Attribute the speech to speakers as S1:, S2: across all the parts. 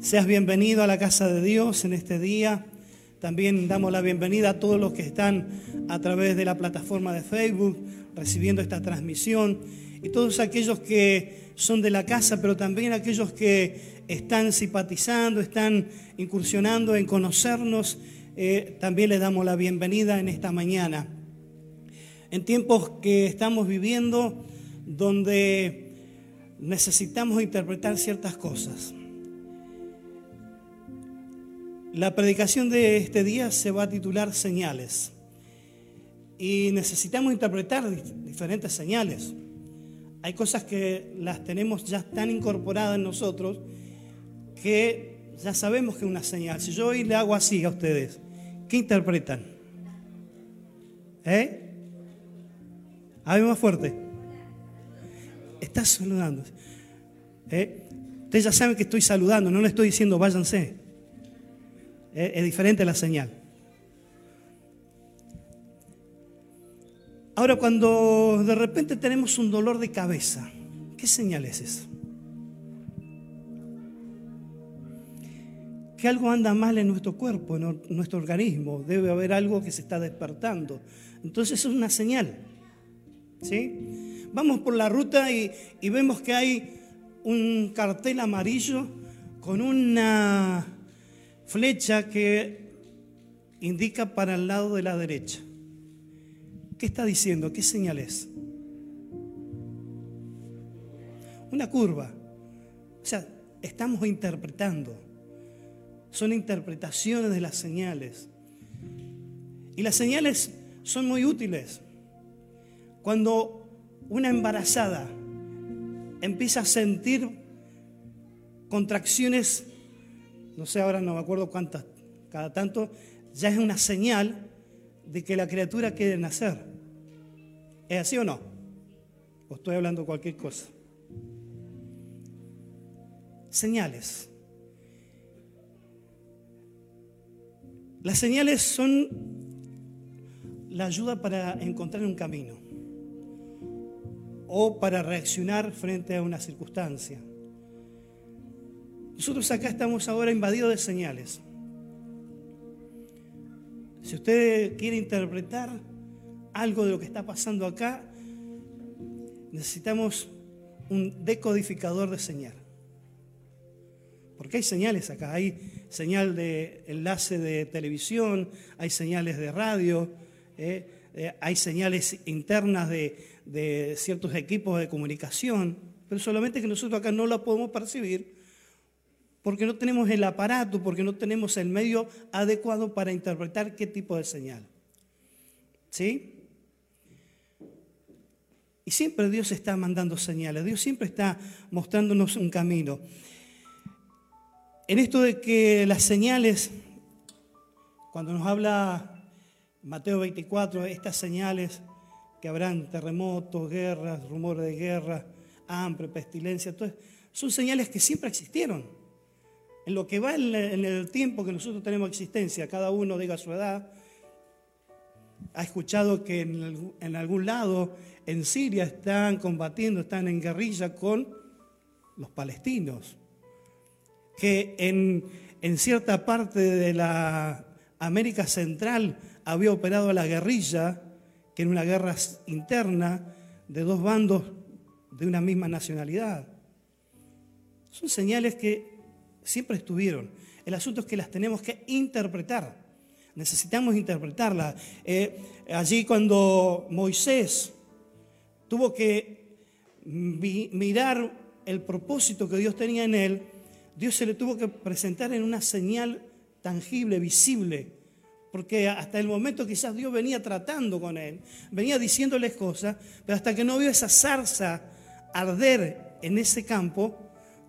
S1: Seas bienvenido a la casa de Dios en este día. También damos la bienvenida a todos los que están a través de la plataforma de Facebook recibiendo esta transmisión y todos aquellos que son de la casa, pero también aquellos que están simpatizando, están incursionando en conocernos, eh, también les damos la bienvenida en esta mañana. En tiempos que estamos viviendo donde necesitamos interpretar ciertas cosas. La predicación de este día se va a titular Señales. Y necesitamos interpretar diferentes señales. Hay cosas que las tenemos ya tan incorporadas en nosotros que ya sabemos que es una señal. Si yo hoy le hago así a ustedes, ¿qué interpretan? ¿Eh? ver más fuerte. Estás saludando. ¿Eh? Ustedes ya saben que estoy saludando, no le estoy diciendo váyanse. Es diferente la señal. Ahora, cuando de repente tenemos un dolor de cabeza, ¿qué señal es eso? Que algo anda mal en nuestro cuerpo, en nuestro organismo. Debe haber algo que se está despertando. Entonces es una señal. ¿Sí? Vamos por la ruta y vemos que hay un cartel amarillo con una flecha que indica para el lado de la derecha. ¿Qué está diciendo? ¿Qué señal es? Una curva. O sea, estamos interpretando. Son interpretaciones de las señales. Y las señales son muy útiles. Cuando una embarazada empieza a sentir contracciones no sé ahora, no me acuerdo cuántas, cada tanto, ya es una señal de que la criatura quiere nacer. ¿Es así o no? O estoy hablando cualquier cosa. Señales. Las señales son la ayuda para encontrar un camino o para reaccionar frente a una circunstancia. Nosotros acá estamos ahora invadidos de señales. Si usted quiere interpretar algo de lo que está pasando acá, necesitamos un decodificador de señal. Porque hay señales acá, hay señal de enlace de televisión, hay señales de radio, eh, eh, hay señales internas de, ciertos equipos de comunicación, pero solamente que nosotros acá no la podemos percibir porque no tenemos el aparato, porque no tenemos el medio adecuado para interpretar qué tipo de señal. ¿Sí? Y siempre Dios está mandando señales, Dios siempre está mostrándonos un camino. En esto de que las señales, cuando nos habla Mateo 24, estas señales que habrán terremotos, guerras, rumores de guerra, hambre, pestilencia, son señales que siempre existieron. En lo que va en el tiempo que nosotros tenemos existencia, cada uno diga su edad, ha escuchado que en, algún lado en Siria están combatiendo, están en guerrilla con los palestinos, que en, en cierta parte de la América Central había operado la guerrilla, que en una guerra interna de dos bandos de una misma nacionalidad. Son señales que siempre estuvieron. El asunto es que las tenemos que interpretar. Necesitamos interpretarlas. Eh, allí cuando Moisés tuvo que mirar el propósito que Dios tenía en él, Dios se le tuvo que presentar en una señal tangible, visible, porque hasta el momento quizás Dios venía tratando con él, venía diciéndoles cosas, pero hasta que no vio esa zarza arder en ese campo,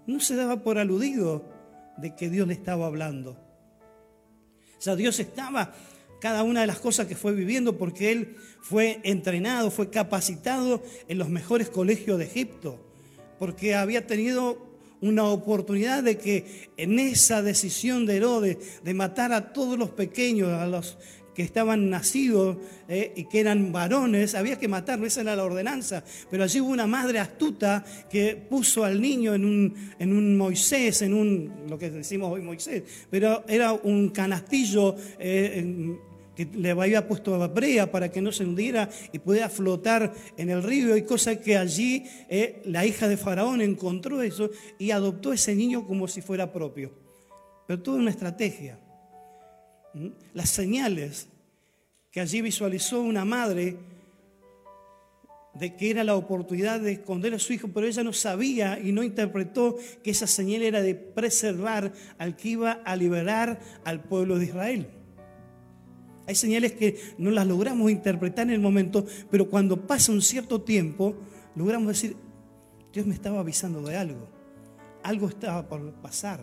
S1: no se daba por aludido de que Dios le estaba hablando. O sea, Dios estaba cada una de las cosas que fue viviendo porque él fue entrenado, fue capacitado en los mejores colegios de Egipto, porque había tenido una oportunidad de que en esa decisión de Herodes de matar a todos los pequeños, a los que estaban nacidos eh, y que eran varones, había que matarlo, esa era la ordenanza. Pero allí hubo una madre astuta que puso al niño en un, Moisés, en un, lo que decimos hoy Moisés, pero era un canastillo. Eh, que le había puesto a brea para que no se hundiera y pudiera flotar en el río, y cosa que allí eh, la hija de Faraón encontró eso y adoptó ese niño como si fuera propio. Pero toda una estrategia. Las señales que allí visualizó una madre de que era la oportunidad de esconder a su hijo, pero ella no sabía y no interpretó que esa señal era de preservar al que iba a liberar al pueblo de Israel. Hay señales que no las logramos interpretar en el momento, pero cuando pasa un cierto tiempo, logramos decir, Dios me estaba avisando de algo, algo estaba por pasar.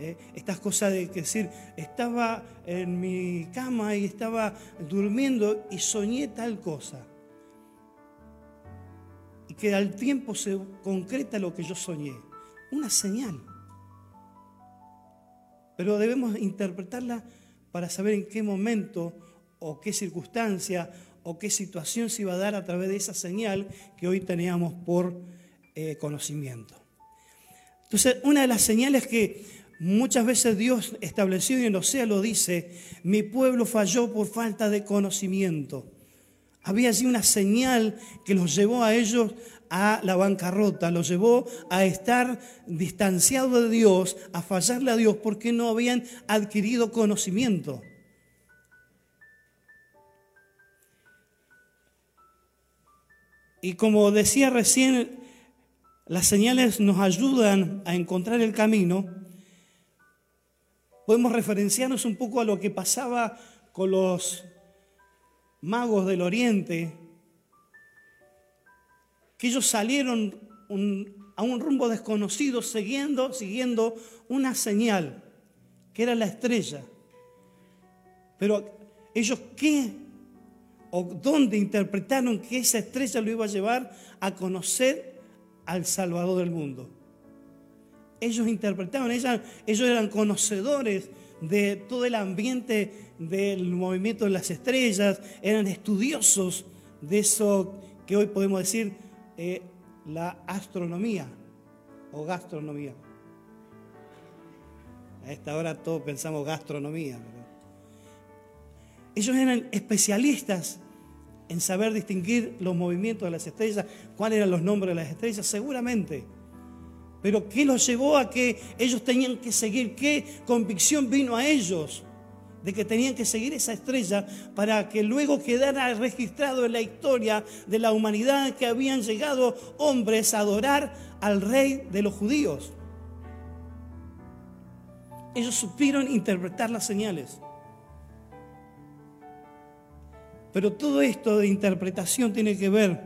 S1: ¿Eh? Estas cosas de decir, estaba en mi cama y estaba durmiendo y soñé tal cosa. Y que al tiempo se concreta lo que yo soñé. Una señal. Pero debemos interpretarla para saber en qué momento o qué circunstancia o qué situación se iba a dar a través de esa señal que hoy teníamos por eh, conocimiento. Entonces, una de las señales que muchas veces Dios estableció y en Osea lo dice, mi pueblo falló por falta de conocimiento. Había allí una señal que los llevó a ellos a la bancarrota, los llevó a estar distanciados de Dios, a fallarle a Dios porque no habían adquirido conocimiento. Y como decía recién, las señales nos ayudan a encontrar el camino. Podemos referenciarnos un poco a lo que pasaba con los magos del Oriente que ellos salieron a un rumbo desconocido siguiendo, siguiendo una señal, que era la estrella. Pero ellos qué o dónde interpretaron que esa estrella lo iba a llevar a conocer al Salvador del mundo. Ellos interpretaban, ellos, eran conocedores de todo el ambiente del movimiento de las estrellas, eran estudiosos de eso que hoy podemos decir eh, la astronomía o gastronomía. A esta hora todos pensamos gastronomía. Ellos eran especialistas en saber distinguir los movimientos de las estrellas, cuáles eran los nombres de las estrellas, seguramente. Pero ¿qué los llevó a que ellos tenían que seguir? ¿Qué convicción vino a ellos? de que tenían que seguir esa estrella para que luego quedara registrado en la historia de la humanidad que habían llegado hombres a adorar al rey de los judíos. Ellos supieron interpretar las señales. Pero todo esto de interpretación tiene que ver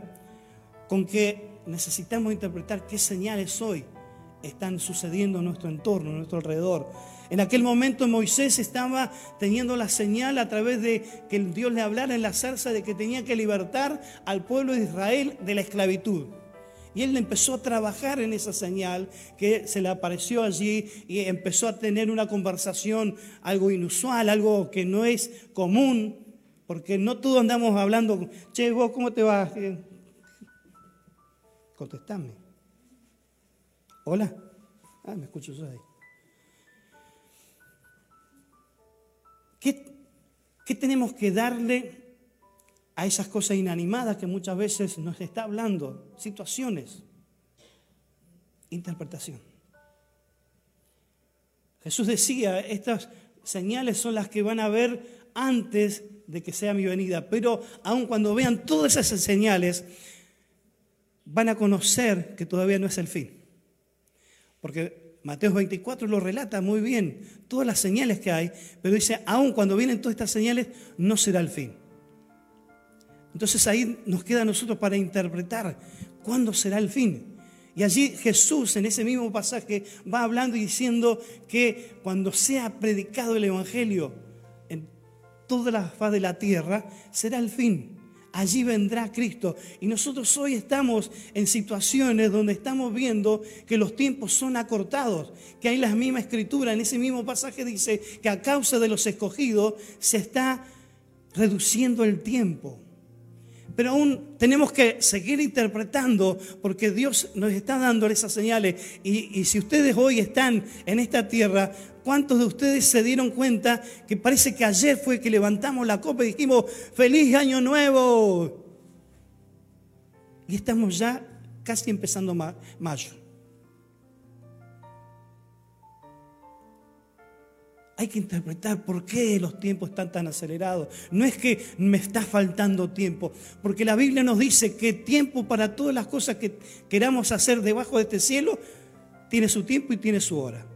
S1: con que necesitamos interpretar qué señales hoy están sucediendo en nuestro entorno, en nuestro alrededor. En aquel momento Moisés estaba teniendo la señal a través de que Dios le hablara en la zarza de que tenía que libertar al pueblo de Israel de la esclavitud. Y él empezó a trabajar en esa señal que se le apareció allí y empezó a tener una conversación algo inusual, algo que no es común, porque no todos andamos hablando, che, vos, ¿cómo te vas? Contestame. Hola. Ah, me escucho yo ahí. ¿Qué, tenemos que darle a esas cosas inanimadas que muchas veces nos está hablando? Situaciones. Interpretación. Jesús decía, estas señales son las que van a ver antes de que sea mi venida, pero aun cuando vean todas esas señales, van a conocer que todavía no es el fin. Porque Mateo 24 lo relata muy bien, todas las señales que hay, pero dice, aun cuando vienen todas estas señales, no será el fin. Entonces ahí nos queda a nosotros para interpretar cuándo será el fin. Y allí Jesús en ese mismo pasaje va hablando y diciendo que cuando sea predicado el Evangelio en toda la faz de la tierra, será el fin allí vendrá Cristo. Y nosotros hoy estamos en situaciones donde estamos viendo que los tiempos son acortados, que hay la misma escritura, en ese mismo pasaje dice que a causa de los escogidos se está reduciendo el tiempo. Pero aún tenemos que seguir interpretando porque Dios nos está dando esas señales. Y, y, si ustedes hoy están en esta tierra, ¿cuántos de ustedes se dieron cuenta que parece que ayer fue que levantamos la copa y dijimos, feliz año nuevo? Y estamos ya casi empezando mayo. Hay que interpretar por qué los tiempos están tan acelerados. No es que me está faltando tiempo, porque la Biblia nos dice que tiempo para todas las cosas que queramos hacer debajo de este cielo tiene su tiempo y tiene su hora.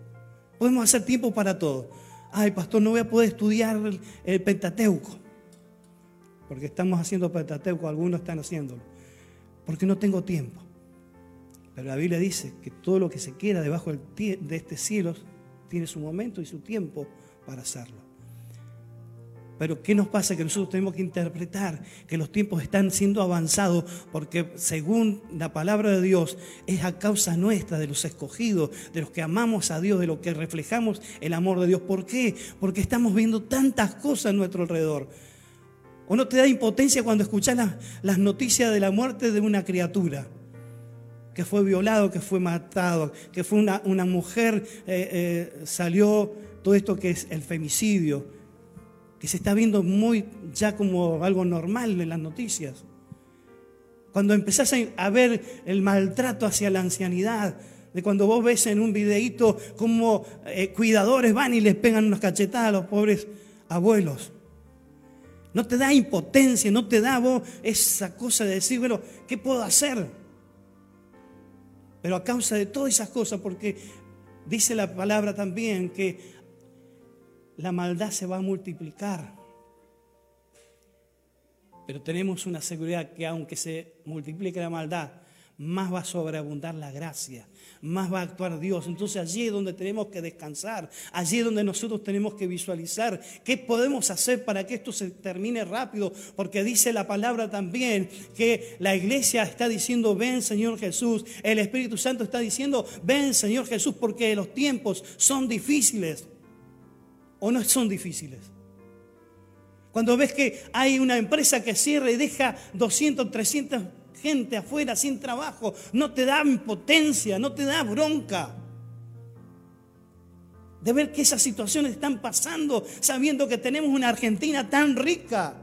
S1: Podemos hacer tiempo para todo. Ay, pastor, no voy a poder estudiar el, Pentateuco, porque estamos haciendo Pentateuco, algunos están haciéndolo, porque no tengo tiempo. Pero la Biblia dice que todo lo que se quiera debajo de este cielo tiene su momento y su tiempo para hacerlo. Pero ¿qué nos pasa? Que nosotros tenemos que interpretar que los tiempos están siendo avanzados porque según la palabra de Dios es a causa nuestra, de los escogidos, de los que amamos a Dios, de los que reflejamos el amor de Dios. ¿Por qué? Porque estamos viendo tantas cosas a nuestro alrededor. ¿O no te da impotencia cuando escuchas las, las noticias de la muerte de una criatura? Que fue violado, que fue matado, que fue una, una mujer, eh, eh, salió todo esto que es el femicidio, que se está viendo muy ya como algo normal en las noticias. Cuando empezás a ver el maltrato hacia la ancianidad, de cuando vos ves en un videíto como eh, cuidadores van y les pegan unas cachetadas a los pobres abuelos. No te da impotencia, no te da vos esa cosa de decir, bueno, ¿qué puedo hacer? Pero a causa de todas esas cosas, porque dice la palabra también que la maldad se va a multiplicar. Pero tenemos una seguridad que aunque se multiplique la maldad, más va a sobreabundar la gracia, más va a actuar Dios. Entonces allí es donde tenemos que descansar, allí es donde nosotros tenemos que visualizar qué podemos hacer para que esto se termine rápido, porque dice la palabra también que la iglesia está diciendo, ven Señor Jesús, el Espíritu Santo está diciendo, ven Señor Jesús, porque los tiempos son difíciles o no son difíciles. Cuando ves que hay una empresa que cierra y deja 200, 300 gente afuera sin trabajo, no te da impotencia, no te da bronca. De ver que esas situaciones están pasando, sabiendo que tenemos una Argentina tan rica,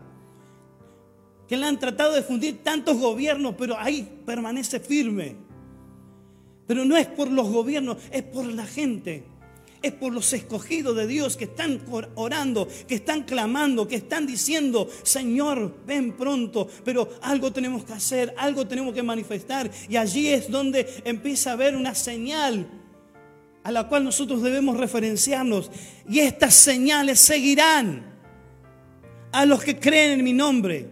S1: que la han tratado de fundir tantos gobiernos, pero ahí permanece firme. Pero no es por los gobiernos, es por la gente es por los escogidos de Dios que están orando, que están clamando, que están diciendo, Señor, ven pronto, pero algo tenemos que hacer, algo tenemos que manifestar. Y allí es donde empieza a haber una señal a la cual nosotros debemos referenciarnos. Y estas señales seguirán a los que creen en mi nombre.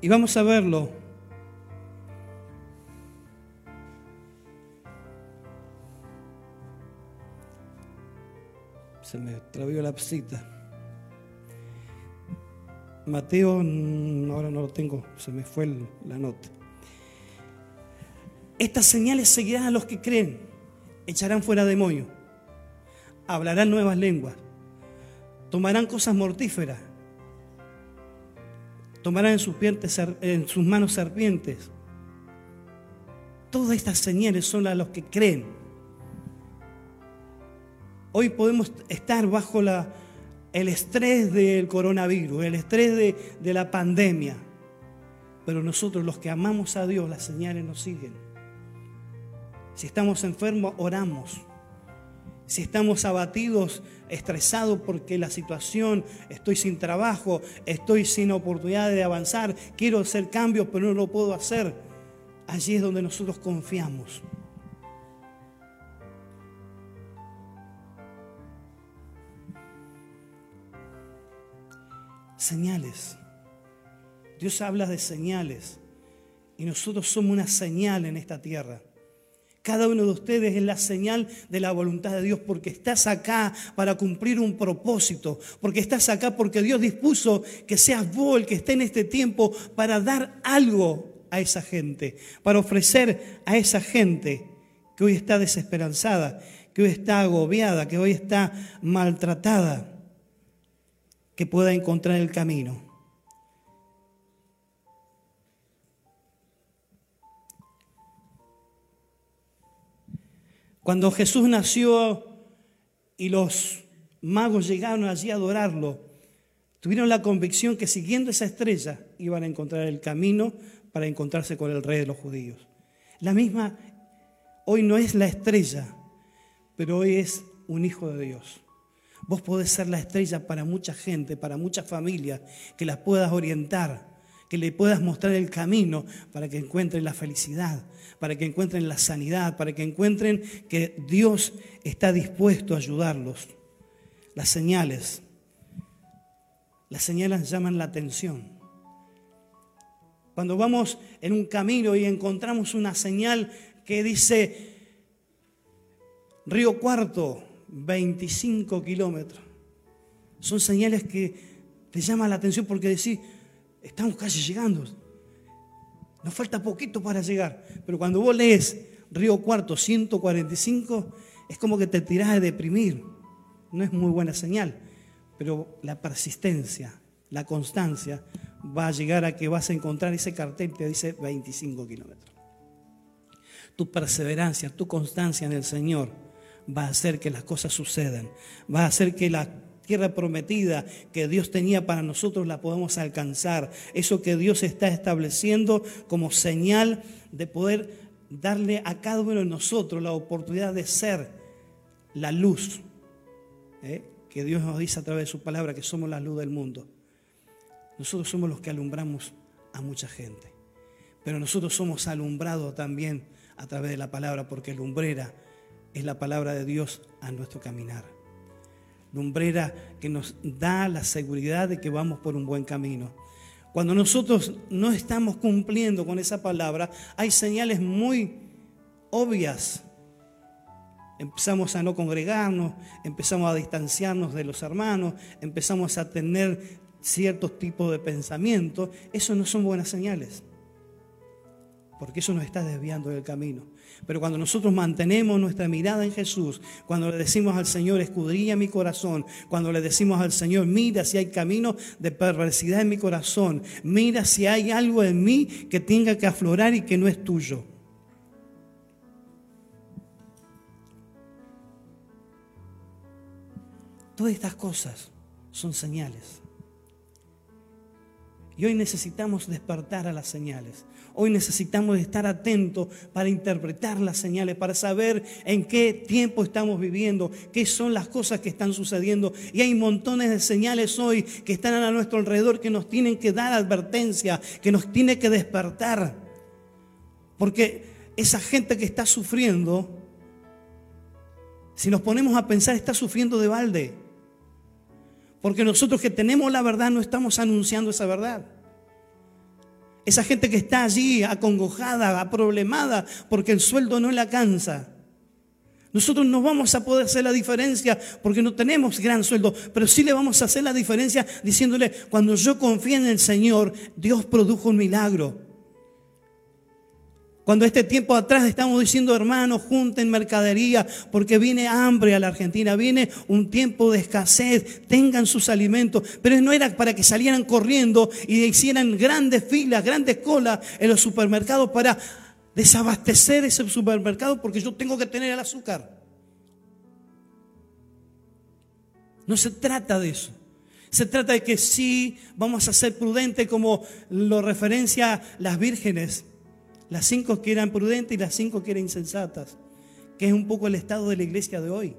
S1: Y vamos a verlo se me travió la cita. Mateo, ahora no lo tengo, se me fue la nota. Estas señales seguirán a los que creen, echarán fuera demonios, hablarán nuevas lenguas, tomarán cosas mortíferas, tomarán en sus, en sus manos serpientes. Todas estas señales son a los que creen. Hoy podemos estar bajo el estrés del coronavirus, el estrés de, de la pandemia. Pero nosotros los que amamos a Dios, las señales nos siguen. Si estamos enfermos, oramos. Si estamos abatidos, estresados porque la situación, estoy sin trabajo, estoy sin oportunidad de avanzar, quiero hacer cambios, pero no lo puedo hacer. Allí es donde nosotros confiamos. Señales. Dios habla de señales y nosotros somos una señal en esta tierra. Cada uno de ustedes es la señal de la voluntad de Dios porque estás acá para cumplir un propósito, porque estás acá porque Dios dispuso que seas vos el que esté en este tiempo para dar algo a esa gente, para ofrecer a esa gente que hoy está desesperanzada, que hoy está agobiada, que hoy está maltratada, que pueda encontrar el camino. Cuando Jesús nació y los magos llegaron allí a adorarlo, tuvieron la convicción que siguiendo esa estrella iban a encontrar el camino para encontrarse con el rey de los judíos. La misma, hoy no es la estrella, pero hoy es un hijo de Dios. Vos podés ser la estrella para mucha gente, para muchas familias, que las puedas orientar, que le puedas mostrar el camino para que encuentren la felicidad, para que encuentren la sanidad, para que encuentren que Dios está dispuesto a ayudarlos. Las señales, las señales llaman la atención. Cuando vamos en un camino y encontramos una señal que dice Río Cuarto, 25 kilómetros, son señales que te llaman la atención porque decís, estamos casi llegando, nos falta poquito para llegar. Pero cuando vos lees Río Cuarto, 145, es como que te tirás a deprimir. No es muy buena señal, pero la persistencia, la constancia va a llegar a que vas a encontrar ese cartel que dice 25 kilómetros. Tu perseverancia, tu constancia en el Señor va a hacer que las cosas sucedan. Va a hacer que la tierra prometida que Dios tenía para nosotros la podamos alcanzar. Eso que Dios está estableciendo como señal de poder darle a cada uno de nosotros la oportunidad de ser la luz. ¿eh? Que Dios nos dice a través de su palabra que somos la luz del mundo. Nosotros somos los que alumbramos a mucha gente. Pero nosotros somos alumbrados también a través de la palabra, porque lumbrera es la palabra de Dios a nuestro caminar. Lumbrera que nos da la seguridad de que vamos por un buen camino. Cuando nosotros no estamos cumpliendo con esa palabra, hay señales muy obvias. Empezamos a no congregarnos, empezamos a distanciarnos de los hermanos, empezamos a tener ciertos tipos de pensamientos, eso no son buenas señales, porque eso nos está desviando del camino. Pero cuando nosotros mantenemos nuestra mirada en Jesús, cuando le decimos al Señor, escudrilla mi corazón, cuando le decimos al Señor, mira si hay camino de perversidad en mi corazón, mira si hay algo en mí que tenga que aflorar y que no es tuyo. Todas estas cosas son señales. Y hoy necesitamos despertar a las señales. Hoy necesitamos estar atentos para interpretar las señales, para saber en qué tiempo estamos viviendo, qué son las cosas que están sucediendo. Y hay montones de señales hoy que están a nuestro alrededor que nos tienen que dar advertencia, que nos tiene que despertar. Porque esa gente que está sufriendo, si nos ponemos a pensar, está sufriendo de balde. Porque nosotros que tenemos la verdad no estamos anunciando esa verdad. Esa gente que está allí acongojada, aproblemada, porque el sueldo no le alcanza. Nosotros no vamos a poder hacer la diferencia porque no tenemos gran sueldo, pero sí le vamos a hacer la diferencia diciéndole, cuando yo confío en el Señor, Dios produjo un milagro. Cuando este tiempo atrás estamos diciendo, hermanos, junten mercadería, porque viene hambre a la Argentina, viene un tiempo de escasez, tengan sus alimentos. Pero no era para que salieran corriendo y hicieran grandes filas, grandes colas en los supermercados para desabastecer ese supermercado porque yo tengo que tener el azúcar. No se trata de eso. Se trata de que sí vamos a ser prudentes como lo referencia las vírgenes las cinco que eran prudentes y las cinco que eran insensatas, que es un poco el estado de la iglesia de hoy.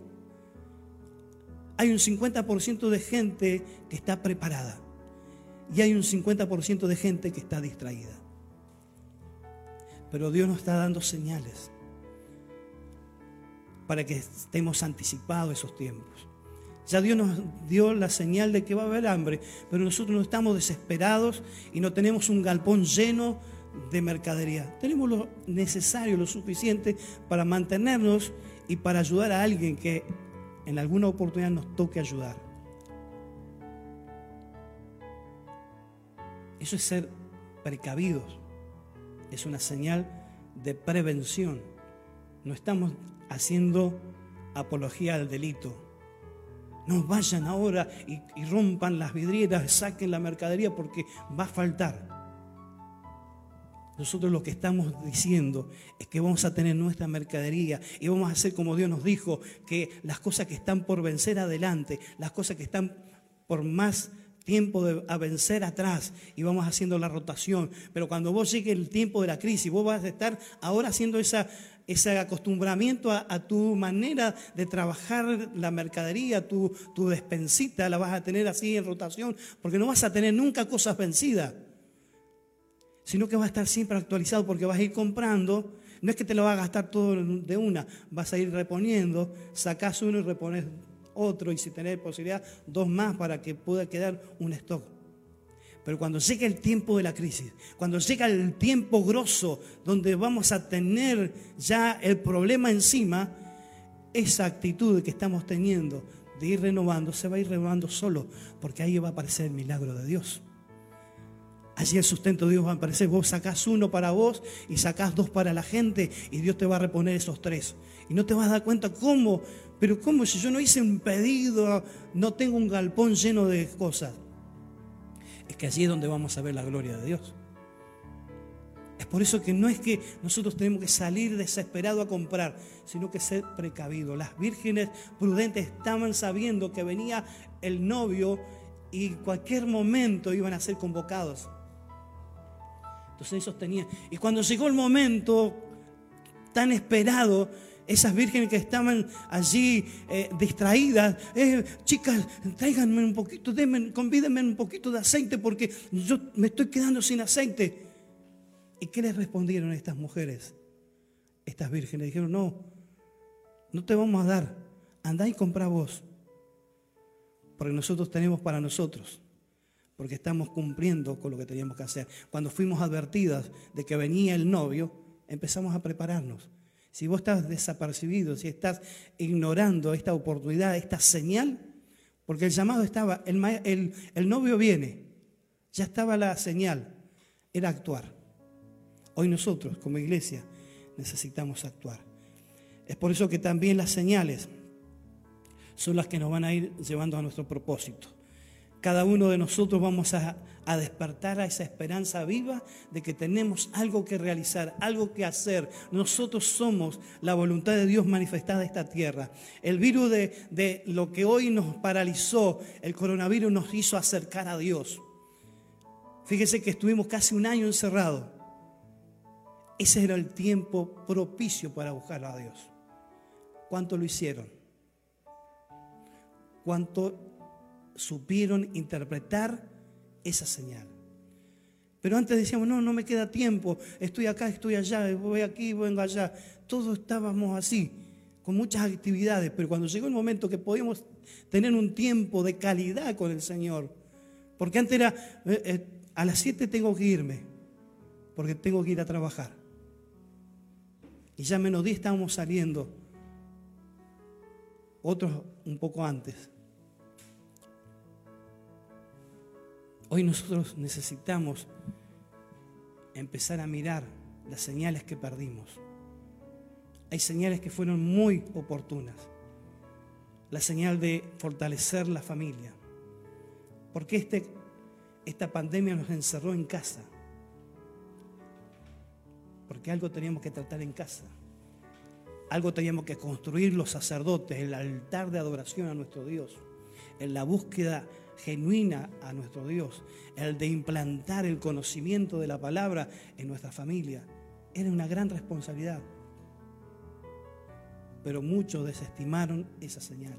S1: Hay un 50% de gente que está preparada y hay un 50% de gente que está distraída. Pero Dios nos está dando señales para que estemos anticipados esos tiempos. Ya Dios nos dio la señal de que va a haber hambre, pero nosotros no estamos desesperados y no tenemos un galpón lleno de mercadería. Tenemos lo necesario, lo suficiente para mantenernos y para ayudar a alguien que en alguna oportunidad nos toque ayudar. Eso es ser precavidos. Es una señal de prevención, no estamos haciendo apología al delito. No vayan ahora y, rompan las vidrieras, saquen la mercadería porque va a faltar. Nosotros lo que estamos diciendo es que vamos a tener nuestra mercadería y vamos a hacer como Dios nos dijo, que las cosas que están por vencer adelante, las cosas que están por más tiempo de, a vencer atrás y vamos haciendo la rotación. Pero cuando vos llegue el tiempo de la crisis, vos vas a estar ahora haciendo esa, ese acostumbramiento a, tu manera de trabajar la mercadería, tu, tu despensita, la vas a tener así en rotación, porque no vas a tener nunca cosas vencidas sino que va a estar siempre actualizado porque vas a ir comprando. No es que te lo va a gastar todo de una, vas a ir reponiendo, sacás uno y repones otro y si tenés posibilidad, dos más para que pueda quedar un stock. Pero cuando llegue el tiempo de la crisis, cuando llega el tiempo grosso donde vamos a tener ya el problema encima, esa actitud que estamos teniendo de ir renovando se va a ir renovando solo, porque ahí va a aparecer el milagro de Dios. Allí el sustento de Dios va a aparecer. Vos sacás uno para vos y sacás dos para la gente y Dios te va a reponer esos tres. Y no te vas a dar cuenta cómo, pero cómo si yo no hice un pedido, no tengo un galpón lleno de cosas. Es que allí es donde vamos a ver la gloria de Dios. Es por eso que no es que nosotros tenemos que salir desesperado a comprar, sino que ser precavido. Las vírgenes prudentes estaban sabiendo que venía el novio y cualquier momento iban a ser convocados. Entonces ellos tenían. Y cuando llegó el momento tan esperado, esas vírgenes que estaban allí eh, distraídas, eh, chicas, tráiganme un poquito, denme, convídenme un poquito de aceite porque yo me estoy quedando sin aceite. ¿Y qué les respondieron estas mujeres? Estas vírgenes dijeron, no, no te vamos a dar, andá y compra vos, porque nosotros tenemos para nosotros porque estamos cumpliendo con lo que teníamos que hacer. Cuando fuimos advertidas de que venía el novio, empezamos a prepararnos. Si vos estás desapercibido, si estás ignorando esta oportunidad, esta señal, porque el llamado estaba, el, el novio viene, ya estaba la señal, era actuar. Hoy nosotros como iglesia necesitamos actuar. Es por eso que también las señales son las que nos van a ir llevando a nuestro propósito cada uno de nosotros vamos a, despertar a esa esperanza viva de que tenemos algo que realizar, algo que hacer. Nosotros somos la voluntad de Dios manifestada en esta tierra. El virus de, de lo que hoy nos paralizó, el coronavirus nos hizo acercar a Dios. Fíjese que estuvimos casi un año encerrados. Ese era el tiempo propicio para buscar a Dios. ¿Cuánto lo hicieron? ¿Cuánto supieron interpretar esa señal. Pero antes decíamos, no, no me queda tiempo, estoy acá, estoy allá, voy aquí, vengo allá. Todos estábamos así, con muchas actividades, pero cuando llegó el momento que podíamos tener un tiempo de calidad con el Señor, porque antes era, eh, eh, a las 7 tengo que irme, porque tengo que ir a trabajar. Y ya menos 10 estábamos saliendo, otros un poco antes. Hoy nosotros necesitamos empezar a mirar las señales que perdimos. Hay señales que fueron muy oportunas. La señal de fortalecer la familia. Porque este, esta pandemia nos encerró en casa. Porque algo teníamos que tratar en casa. Algo teníamos que construir los sacerdotes, el altar de adoración a nuestro Dios, en la búsqueda genuina a nuestro Dios, el de implantar el conocimiento de la palabra en nuestra familia, era una gran responsabilidad. Pero muchos desestimaron esa señal.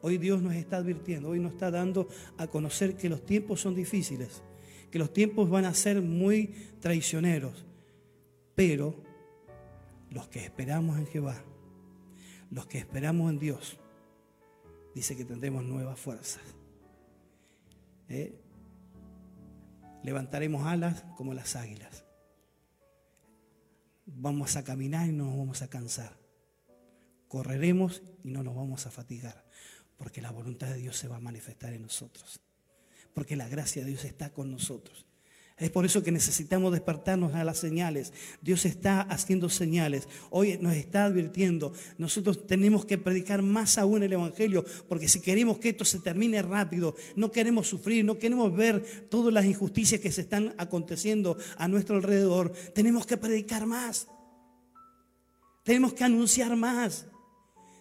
S1: Hoy Dios nos está advirtiendo, hoy nos está dando a conocer que los tiempos son difíciles, que los tiempos van a ser muy traicioneros, pero los que esperamos en Jehová, los que esperamos en Dios, dice que tendremos nuevas fuerzas. ¿Eh? Levantaremos alas como las águilas. Vamos a caminar y no nos vamos a cansar. Correremos y no nos vamos a fatigar, porque la voluntad de Dios se va a manifestar en nosotros, porque la gracia de Dios está con nosotros. Es por eso que necesitamos despertarnos a las señales. Dios está haciendo señales. Hoy nos está advirtiendo. Nosotros tenemos que predicar más aún el Evangelio, porque si queremos que esto se termine rápido, no queremos sufrir, no queremos ver todas las injusticias que se están aconteciendo a nuestro alrededor, tenemos que predicar más. Tenemos que anunciar más.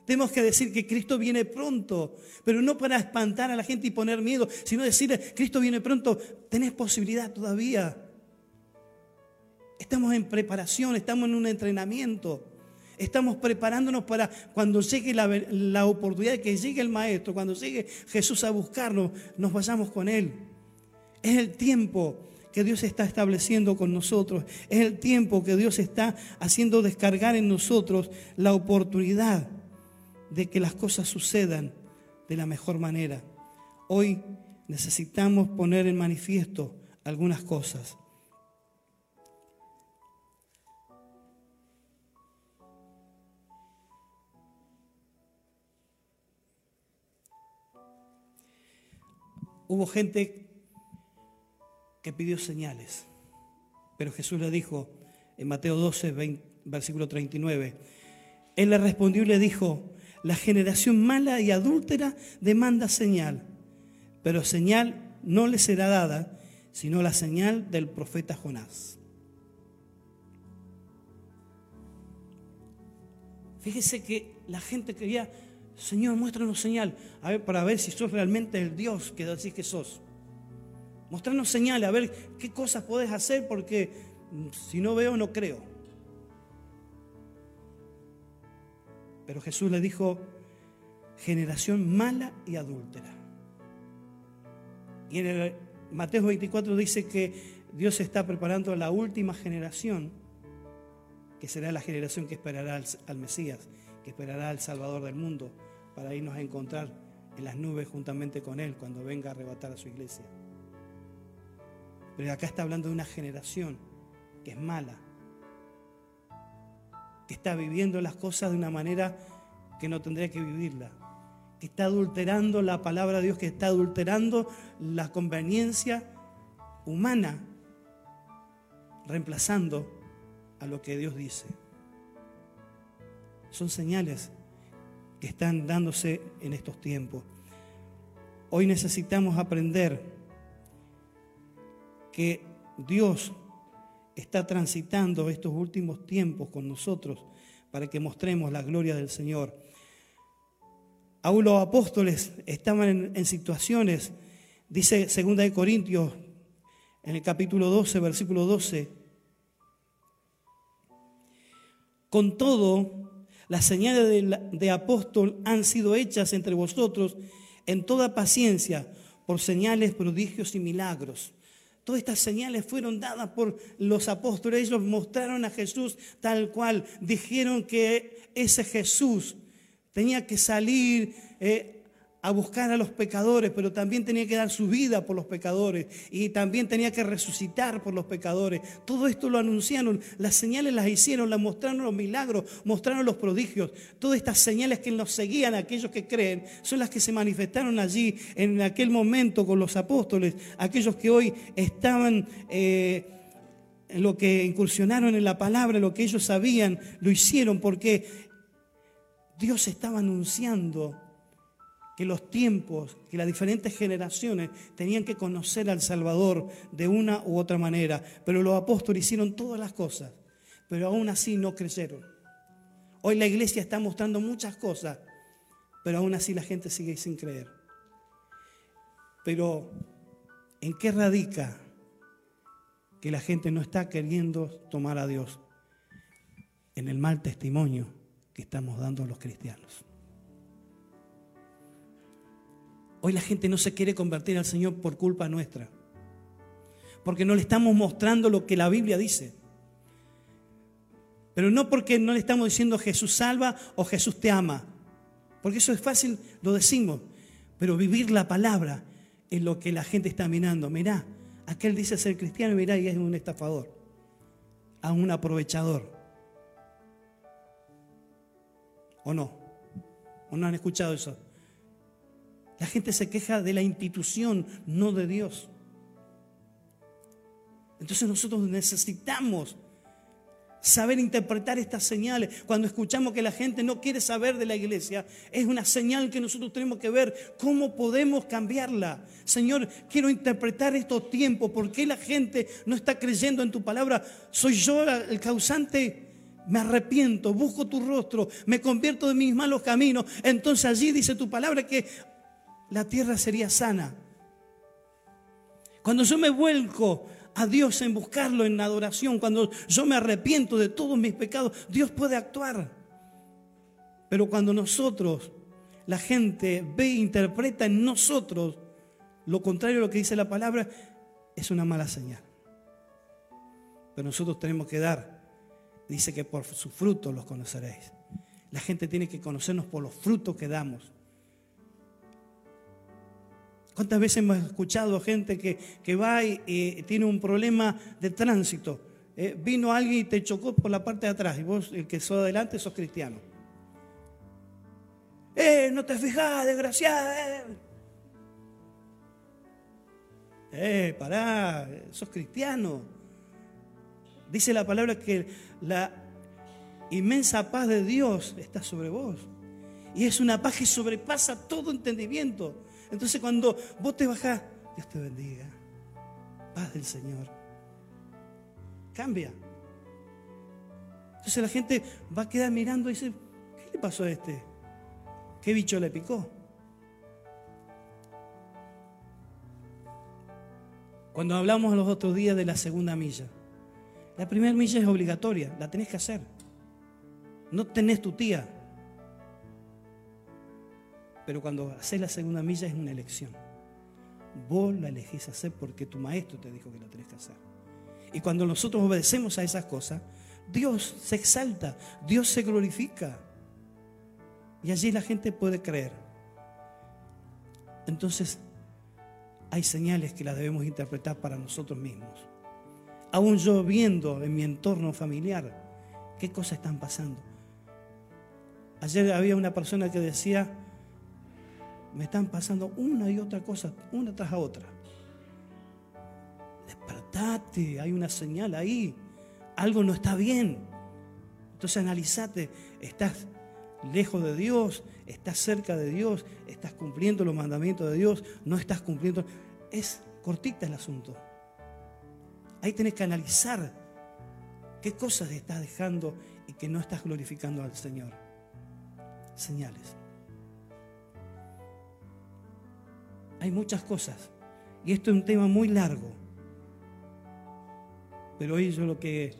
S1: Tenemos que decir que Cristo viene pronto, pero no para espantar a la gente y poner miedo, sino decirle, Cristo viene pronto, tenés posibilidad todavía. Estamos en preparación, estamos en un entrenamiento. Estamos preparándonos para cuando llegue la, la oportunidad que llegue el Maestro, cuando llegue Jesús a buscarnos, nos vayamos con Él. Es el tiempo que Dios está estableciendo con nosotros. Es el tiempo que Dios está haciendo descargar en nosotros la oportunidad de que las cosas sucedan de la mejor manera. Hoy necesitamos poner en manifiesto algunas cosas. Hubo gente que pidió señales, pero Jesús le dijo en Mateo 12, versículo 39, Él le respondió y le dijo, la generación mala y adúltera demanda señal, pero señal no le será dada, sino la señal del profeta Jonás. Fíjese que la gente quería, Señor, muéstranos señal, para ver si sos realmente el Dios que decís que sos. Mostrarnos señal, a ver qué cosas podés hacer, porque si no veo, no creo. Pero Jesús le dijo, generación mala y adúltera. Y en el Mateo 24 dice que Dios está preparando la última generación, que será la generación que esperará al, Mesías, que esperará al Salvador del mundo, para irnos a encontrar en las nubes juntamente con Él cuando venga a arrebatar a su iglesia. Pero acá está hablando de una generación que es mala, que está viviendo las cosas de una manera que no tendría que vivirla, que está adulterando la palabra de Dios, que está adulterando la conveniencia humana, reemplazando a lo que Dios dice. Son señales que están dándose en estos tiempos. Hoy necesitamos aprender que Dios está transitando estos últimos tiempos con nosotros para que mostremos la gloria del Señor. Aún los apóstoles estaban en, situaciones, dice 2 de Corintios, en el capítulo 12, versículo 12, con todo, las señales de, de apóstol han sido hechas entre vosotros en toda paciencia por señales, prodigios y milagros Todas estas señales fueron dadas por los apóstoles. Ellos mostraron a Jesús tal cual. Dijeron que ese Jesús tenía que salir eh, a buscar a los pecadores, pero también tenía que dar su vida por los pecadores y también tenía que resucitar por los pecadores. Todo esto lo anunciaron, las señales las hicieron, las mostraron los milagros, mostraron los prodigios. Todas estas señales que nos seguían, aquellos que creen, son las que se manifestaron allí en aquel momento con los apóstoles, aquellos que hoy estaban... Eh, lo que incursionaron en la palabra, lo que ellos sabían, lo hicieron porque Dios estaba anunciando que los tiempos, que las diferentes generaciones tenían que conocer al Salvador de una u otra manera. Pero los apóstoles hicieron todas las cosas, pero aún así no creyeron. Hoy la iglesia está mostrando muchas cosas, pero aún así la gente sigue sin creer. Pero, ¿en qué radica que la gente no está queriendo tomar a Dios? En el mal testimonio que estamos dando los cristianos. Hoy la gente no se quiere convertir al Señor por culpa nuestra. Porque no le estamos mostrando lo que la Biblia dice. Pero no porque no le estamos diciendo Jesús salva o Jesús te ama. Porque eso es fácil, lo decimos. Pero vivir la palabra es lo que la gente está mirando. Mirá, aquel dice ser cristiano, mirá, y es un estafador, a un aprovechador. ¿O no? ¿O no han escuchado eso? La gente se queja de la institución, no de Dios. Entonces nosotros necesitamos saber interpretar estas señales. Cuando escuchamos que la gente no quiere saber de la iglesia, es una señal que nosotros tenemos que ver cómo podemos cambiarla. Señor, quiero interpretar estos tiempos. ¿Por qué la gente no está creyendo en tu palabra? ¿Soy yo el causante? Me arrepiento, busco tu rostro, me convierto de mis malos caminos. Entonces allí dice tu palabra que la tierra sería sana. Cuando yo me vuelco a Dios en buscarlo en adoración, cuando yo me arrepiento de todos mis pecados, Dios puede actuar. Pero cuando nosotros, la gente ve e interpreta en nosotros lo contrario a lo que dice la palabra, es una mala señal. Pero nosotros tenemos que dar, dice que por sus frutos los conoceréis. La gente tiene que conocernos por los frutos que damos. ¿Cuántas veces hemos escuchado gente que, va y, tiene un problema de tránsito? Eh, vino alguien y te chocó por la parte de atrás y vos, el que sos adelante, sos cristiano. ¡Eh, no te fijas, desgraciada! Eh. eh, pará, sos cristiano. Dice la palabra que la inmensa paz de Dios está sobre vos. Y es una paz que sobrepasa todo entendimiento. Entonces cuando vos te bajás, Dios te bendiga. Paz del Señor. Cambia. Entonces la gente va a quedar mirando y dice, ¿qué le pasó a este? ¿Qué bicho le picó? Cuando hablamos los otros días de la segunda milla, la primera milla es obligatoria, la tenés que hacer. No tenés tu tía, pero cuando haces la segunda milla es una elección. Vos la elegís hacer porque tu maestro te dijo que la tenés que hacer. Y cuando nosotros obedecemos a esas cosas, Dios se exalta, Dios se glorifica. Y allí la gente puede creer. Entonces, hay señales que las debemos interpretar para nosotros mismos. Aún yo viendo en mi entorno familiar qué cosas están pasando. Ayer había una persona que decía, me están pasando una y otra cosa, una tras otra. Despertate, hay una señal ahí, algo no está bien. Entonces analizate, estás lejos de Dios, estás cerca de Dios, estás cumpliendo los mandamientos de Dios, no estás cumpliendo. Es cortita el asunto. Ahí tenés que analizar qué cosas estás dejando y que no estás glorificando al Señor. Señales. Hay muchas cosas. Y esto es un tema muy largo. Pero hoy yo lo que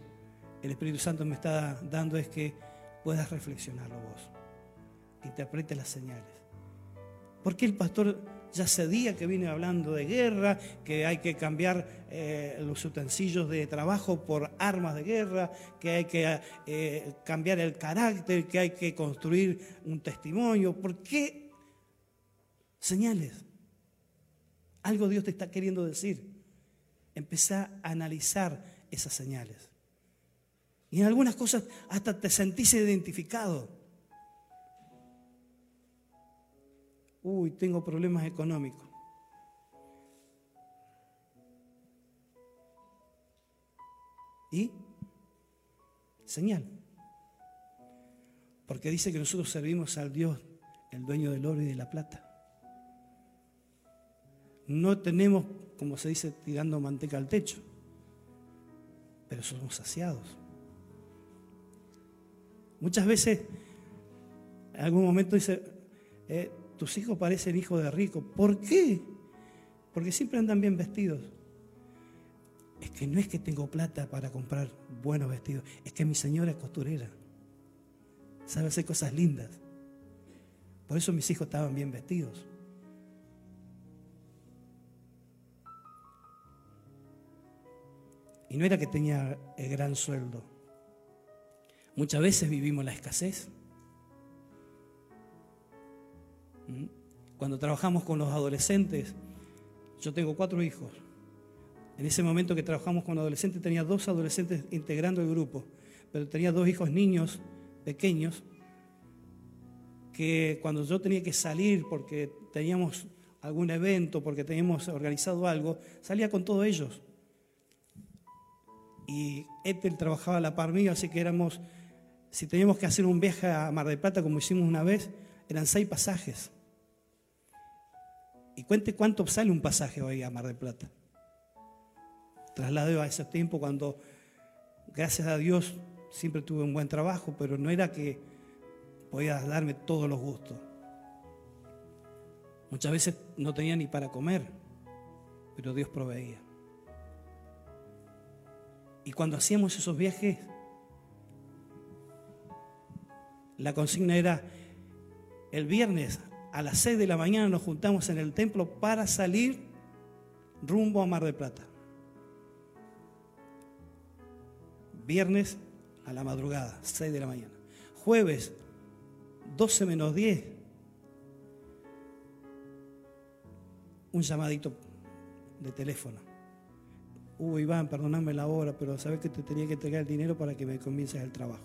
S1: el Espíritu Santo me está dando es que puedas reflexionarlo vos. Interprete las señales. Porque el pastor ya hace día que viene hablando de guerra, que hay que cambiar eh, los utensilios de trabajo por armas de guerra, que hay que eh, cambiar el carácter, que hay que construir un testimonio. ¿Por qué señales? Algo Dios te está queriendo decir. Empezá a analizar esas señales. Y en algunas cosas hasta te sentís identificado. Uy, tengo problemas económicos. ¿Y? Señal. Porque dice que nosotros servimos al Dios, el dueño del oro y de la plata. No tenemos, como se dice, tirando manteca al techo, pero somos saciados. Muchas veces, en algún momento dice, eh, tus hijos parecen hijos de rico. ¿Por qué? Porque siempre andan bien vestidos. Es que no es que tengo plata para comprar buenos vestidos, es que mi señora es costurera. Sabe hacer cosas lindas. Por eso mis hijos estaban bien vestidos. Y no era que tenía el gran sueldo. Muchas veces vivimos la escasez. ¿Mm? Cuando trabajamos con los adolescentes, yo tengo cuatro hijos. En ese momento que trabajamos con adolescentes tenía dos adolescentes integrando el grupo, pero tenía dos hijos niños pequeños que cuando yo tenía que salir porque teníamos algún evento, porque teníamos organizado algo, salía con todos ellos. Y Ethel trabajaba a la par mío, así que éramos, si teníamos que hacer un viaje a Mar del Plata como hicimos una vez, eran seis pasajes. Y cuente cuánto sale un pasaje hoy a Mar del Plata. Trasladé a ese tiempo cuando, gracias a Dios, siempre tuve un buen trabajo, pero no era que podía darme todos los gustos. Muchas veces no tenía ni para comer, pero Dios proveía. Y cuando hacíamos esos viajes, la consigna era, el viernes a las 6 de la mañana nos juntamos en el templo para salir rumbo a Mar del Plata. Viernes a la madrugada, 6 de la mañana. Jueves, 12 menos 10. Un llamadito de teléfono. Uh, Iván, perdóname la hora, pero sabes que te tenía que entregar el dinero para que me comiences el trabajo.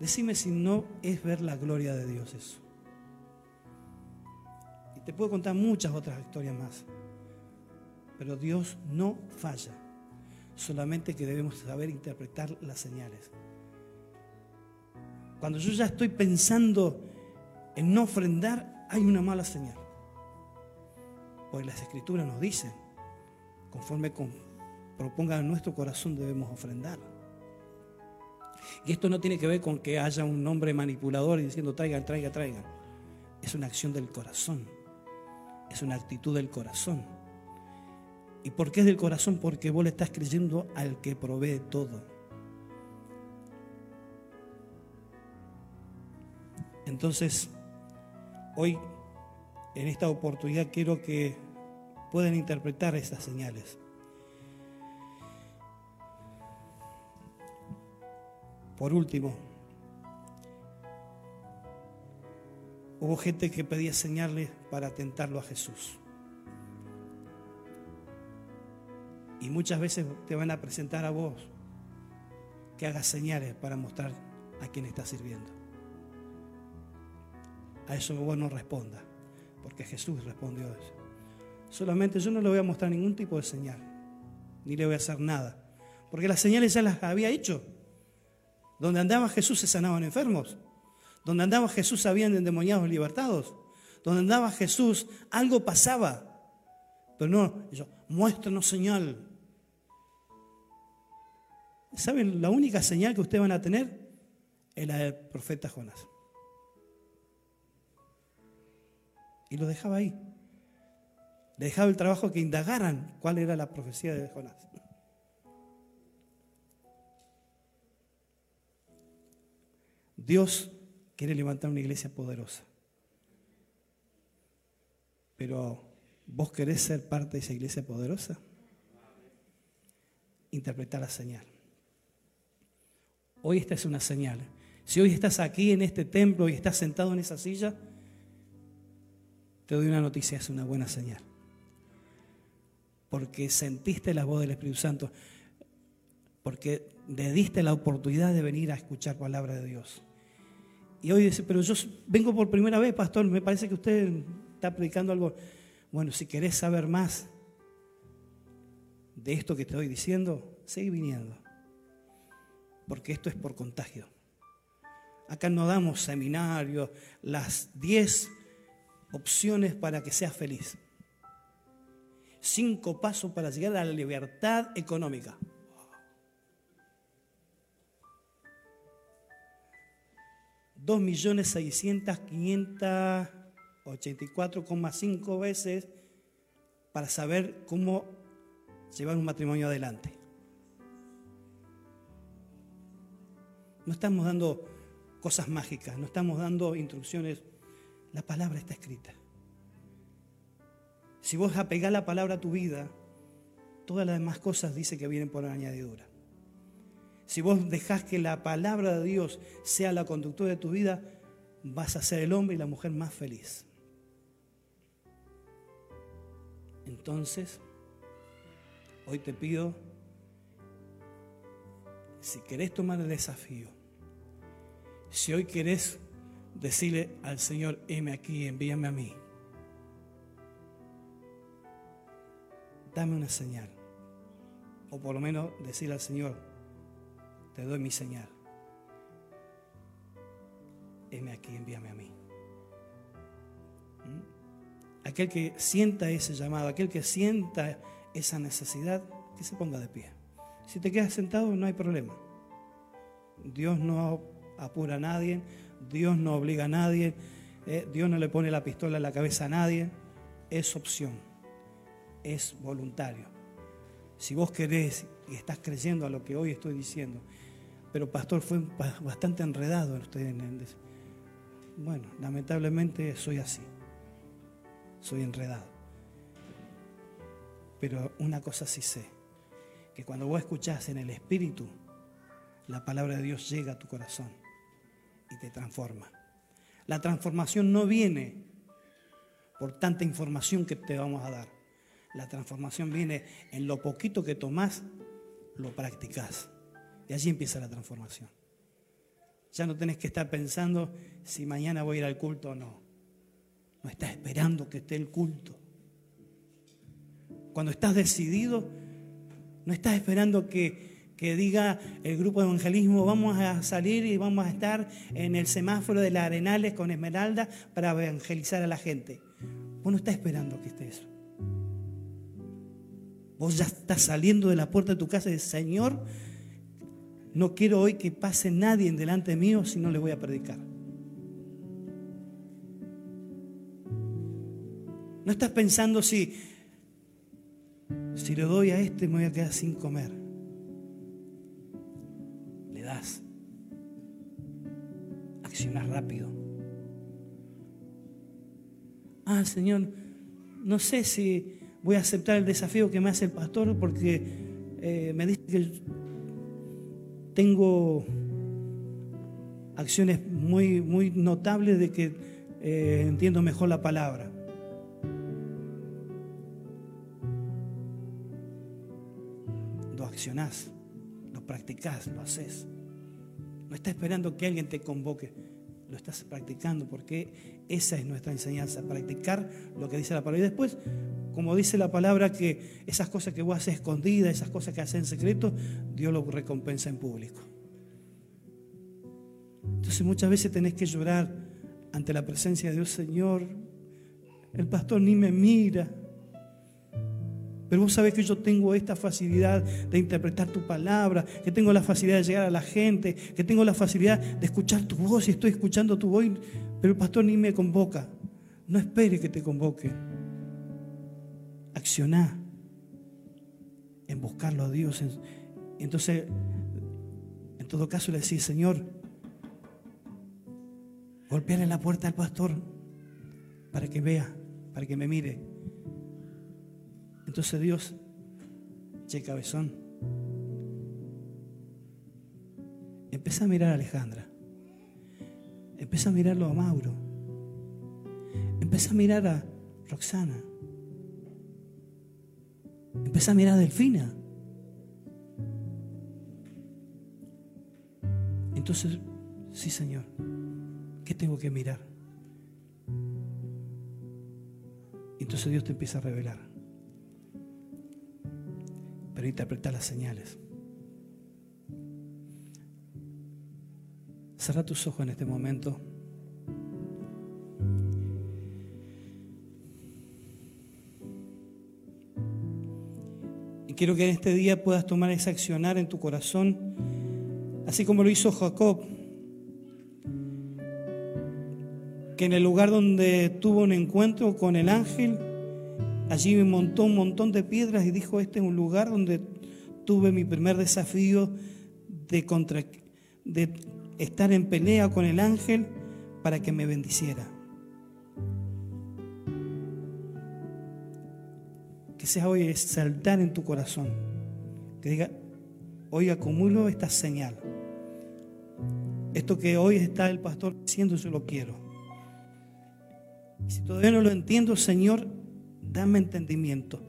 S1: Decime si no es ver la gloria de Dios eso. Y te puedo contar muchas otras historias más. Pero Dios no falla. Solamente que debemos saber interpretar las señales. Cuando yo ya estoy pensando en no ofrendar, hay una mala señal. Porque las escrituras nos dicen, conforme con, propongan en nuestro corazón debemos ofrendar. Y esto no tiene que ver con que haya un hombre manipulador y diciendo traigan, traigan, traigan. Es una acción del corazón. Es una actitud del corazón. ¿Y por qué es del corazón? Porque vos le estás creyendo al que provee todo. Entonces, hoy, en esta oportunidad, quiero que puedan interpretar estas señales. Por último, hubo gente que pedía señales para tentarlo a Jesús. Y muchas veces te van a presentar a vos que hagas señales para mostrar a quién está sirviendo. A eso vos no responda, porque Jesús respondió eso. Solamente yo no le voy a mostrar ningún tipo de señal, ni le voy a hacer nada, porque las señales ya las había hecho. Donde andaba Jesús se sanaban enfermos. Donde andaba Jesús habían endemoniados libertados. Donde andaba Jesús algo pasaba. Pero no, yo, muéstranos señal. ¿Saben? La única señal que ustedes van a tener es la del profeta Jonás. Y lo dejaba ahí. Le dejaba el trabajo que indagaran cuál era la profecía de Jonás. Dios quiere levantar una iglesia poderosa. Pero ¿vos querés ser parte de esa iglesia poderosa? Interpretar la señal. Hoy esta es una señal. Si hoy estás aquí en este templo y estás sentado en esa silla, te doy una noticia, es una buena señal. Porque sentiste la voz del Espíritu Santo, porque le diste la oportunidad de venir a escuchar palabra de Dios. Y hoy dice, pero yo vengo por primera vez, pastor, me parece que usted está predicando algo. Bueno, si querés saber más de esto que te estoy diciendo, sigue viniendo porque esto es por contagio. Acá no damos seminarios, las 10 opciones para que seas feliz. Cinco pasos para llegar a la libertad económica. Dos millones seiscientas quinientas ochenta y cuatro cinco veces para saber cómo llevar un matrimonio adelante. No estamos dando cosas mágicas, no estamos dando instrucciones. La palabra está escrita. Si vos apegás la palabra a tu vida, todas las demás cosas dice que vienen por añadidura. Si vos dejás que la palabra de Dios sea la conductora de tu vida, vas a ser el hombre y la mujer más feliz. Entonces, hoy te pido si querés tomar el desafío, si hoy querés decirle al Señor, heme aquí, envíame a mí, dame una señal. O por lo menos decirle al Señor, te doy mi señal. Heme aquí, envíame a mí. ¿Mm? Aquel que sienta ese llamado, aquel que sienta esa necesidad, que se ponga de pie. Si te quedas sentado, no hay problema. Dios no apura a nadie, Dios no obliga a nadie, eh, Dios no le pone la pistola en la cabeza a nadie, es opción, es voluntario. Si vos querés y estás creyendo a lo que hoy estoy diciendo, pero pastor fue bastante enredado en usted. Bueno, lamentablemente soy así, soy enredado. Pero una cosa sí sé, que cuando vos escuchás en el Espíritu, la palabra de Dios llega a tu corazón y te transforma. La transformación no viene por tanta información que te vamos a dar. La transformación viene en lo poquito que tomás, lo practicás. Y allí empieza la transformación. Ya no tenés que estar pensando si mañana voy a ir al culto o no. No estás esperando que esté el culto. Cuando estás decidido, no estás esperando que que diga el grupo de evangelismo, vamos a salir y vamos a estar en el semáforo de las Arenales con Esmeralda para evangelizar a la gente. Vos no estás esperando que esté eso. Vos ya estás saliendo de la puerta de tu casa y dices, Señor, no quiero hoy que pase nadie en delante mío si no le voy a predicar. No estás pensando si, si le doy a este me voy a quedar sin comer. Accionar rápido. Ah, Señor, no sé si voy a aceptar el desafío que me hace el pastor porque eh, me dice que tengo acciones muy, muy notables de que eh, entiendo mejor la palabra. Lo accionás, lo practicás, lo haces. No estás esperando que alguien te convoque, lo estás practicando porque esa es nuestra enseñanza, practicar lo que dice la palabra. Y después, como dice la palabra, que esas cosas que vos haces escondidas, esas cosas que haces en secreto, Dios lo recompensa en público. Entonces muchas veces tenés que llorar ante la presencia de Dios, Señor, el pastor ni me mira. Pero vos sabés que yo tengo esta facilidad de interpretar tu palabra, que tengo la facilidad de llegar a la gente, que tengo la facilidad de escuchar tu voz y estoy escuchando tu voz, pero el pastor ni me convoca. No espere que te convoque. En buscarlo a Dios. Entonces, en todo caso le decís, Señor, golpearle la puerta al pastor para que vea, para que me mire. Entonces Dios, che cabezón, empieza a mirar a Alejandra, empieza a mirarlo a Mauro, empieza a mirar a Roxana, empieza a mirar a Delfina. Entonces, sí Señor, ¿qué tengo que mirar? Entonces Dios te empieza a revelar pero interpretar las señales. Cerra tus ojos en este momento. Y quiero que en este día puedas tomar ese accionar en tu corazón, así como lo hizo Jacob, que en el lugar donde tuvo un encuentro con el ángel, Allí me montó un montón de piedras y dijo, este es un lugar donde tuve mi primer desafío de, contra, de estar en pelea con el ángel para que me bendiciera. Que sea hoy saltar en tu corazón. Que diga, hoy acumulo esta señal. Esto que hoy está el pastor diciendo, yo lo quiero. Si todavía no lo entiendo, Señor, dame entendimiento.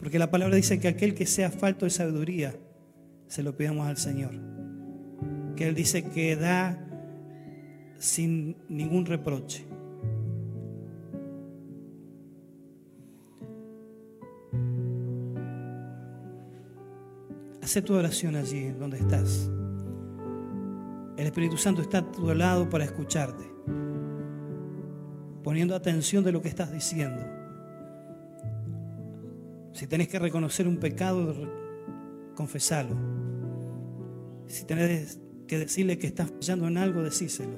S1: Porque la palabra dice que aquel que sea falto de sabiduría, se lo pidamos al Señor. Que Él dice que da sin ningún reproche. Haz tu oración allí donde estás. El Espíritu Santo está a tu lado para escucharte, poniendo atención de lo que estás diciendo. Si tenés que reconocer un pecado, confesalo. Si tenés que decirle que estás fallando en algo, decíselo.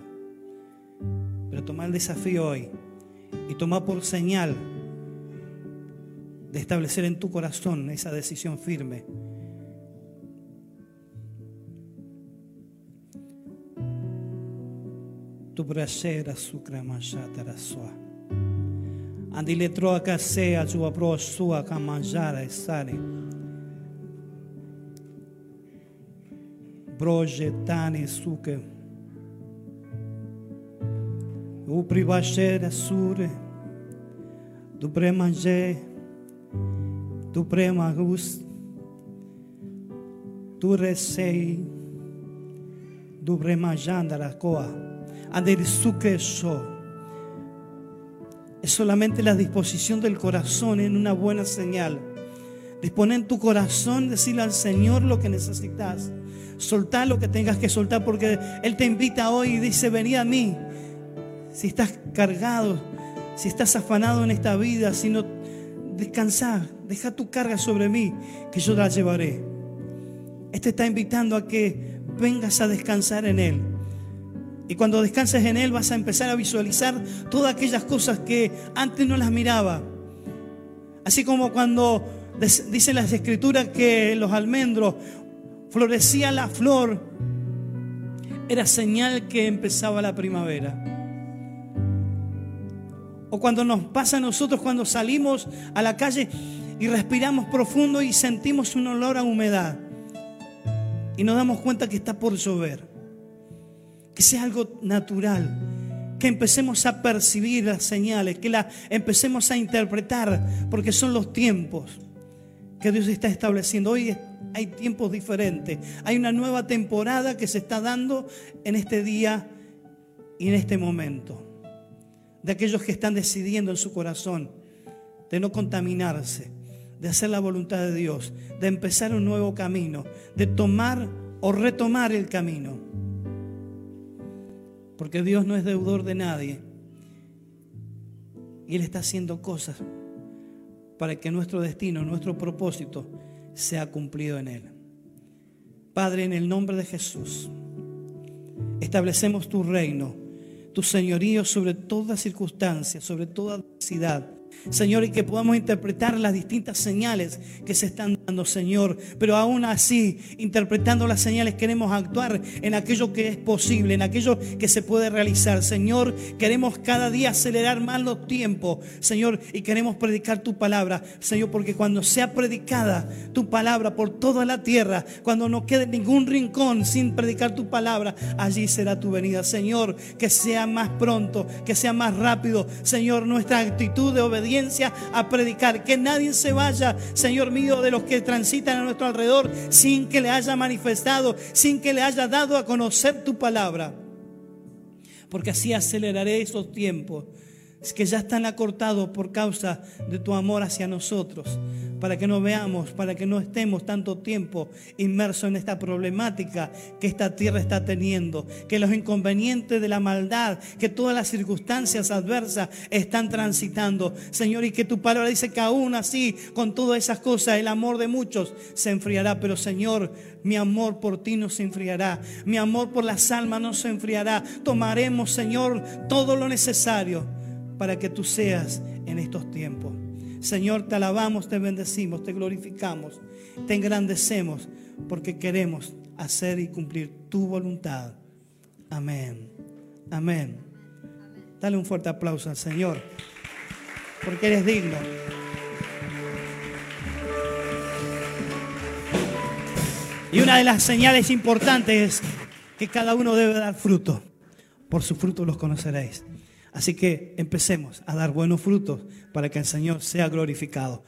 S1: Pero toma el desafío hoy y toma por señal de establecer en tu corazón esa decisión firme. Tu brasera sucra manjata sua. Andile troca sea sua pro sua camanjara sare. Brojetane suke. O privachera sure. Do premanje. Do premagus. Recei. Do bremajanda coa es solamente la disposición del corazón en una buena señal. Disponer en tu corazón, decirle al Señor lo que necesitas. Soltar lo que tengas que soltar porque Él te invita hoy y dice, vení a mí. Si estás cargado, si estás afanado en esta vida, si no, descansar, deja tu carga sobre mí, que yo la llevaré. Este está invitando a que vengas a descansar en Él. Y cuando descanses en Él vas a empezar a visualizar todas aquellas cosas que antes no las miraba. Así como cuando dicen las escrituras que los almendros florecía la flor, era señal que empezaba la primavera. O cuando nos pasa a nosotros cuando salimos a la calle y respiramos profundo y sentimos un olor a humedad. Y nos damos cuenta que está por llover que sea algo natural, que empecemos a percibir las señales, que las empecemos a interpretar, porque son los tiempos que Dios está estableciendo. Hoy hay tiempos diferentes, hay una nueva temporada que se está dando en este día y en este momento. De aquellos que están decidiendo en su corazón de no contaminarse, de hacer la voluntad de Dios, de empezar un nuevo camino, de tomar o retomar el camino. Porque Dios no es deudor de nadie. Y Él está haciendo cosas para que nuestro destino, nuestro propósito sea cumplido en Él. Padre, en el nombre de Jesús, establecemos tu reino, tu señorío sobre toda circunstancia, sobre toda adversidad Señor, y que podamos interpretar las distintas señales que se están Señor. Pero aún así, interpretando las señales, queremos actuar en aquello que es posible, en aquello que se puede realizar. Señor, queremos cada día acelerar más los tiempos, Señor, y queremos predicar tu palabra, Señor, porque cuando sea predicada tu palabra por toda la tierra, cuando no quede ningún rincón sin predicar tu palabra, allí será tu venida. Señor, que sea más pronto, que sea más rápido, Señor, nuestra actitud de obediencia a predicar. Que nadie se vaya, Señor mío, de los que transitan a nuestro alrededor sin que le haya manifestado, sin que le haya dado a conocer tu palabra. Porque así aceleraré esos tiempos que ya están acortados por causa de tu amor hacia nosotros para que no veamos, para que no estemos tanto tiempo inmersos en esta problemática que esta tierra está teniendo, que los inconvenientes de la maldad, que todas las circunstancias adversas están transitando, Señor, y que tu palabra dice que aún así, con todas esas cosas, el amor de muchos se enfriará, pero Señor, mi amor por ti no se enfriará, mi amor por las almas no se enfriará. Tomaremos, Señor, todo lo necesario para que tú seas en estos tiempos. Señor, te alabamos, te bendecimos, te glorificamos, te engrandecemos, porque queremos hacer y cumplir tu voluntad. Amén. Amén. Dale un fuerte aplauso al Señor, porque eres digno. Y una de las señales importantes es que cada uno debe dar fruto. Por su fruto los conoceréis. Así que empecemos a dar buenos frutos para que el Señor sea glorificado.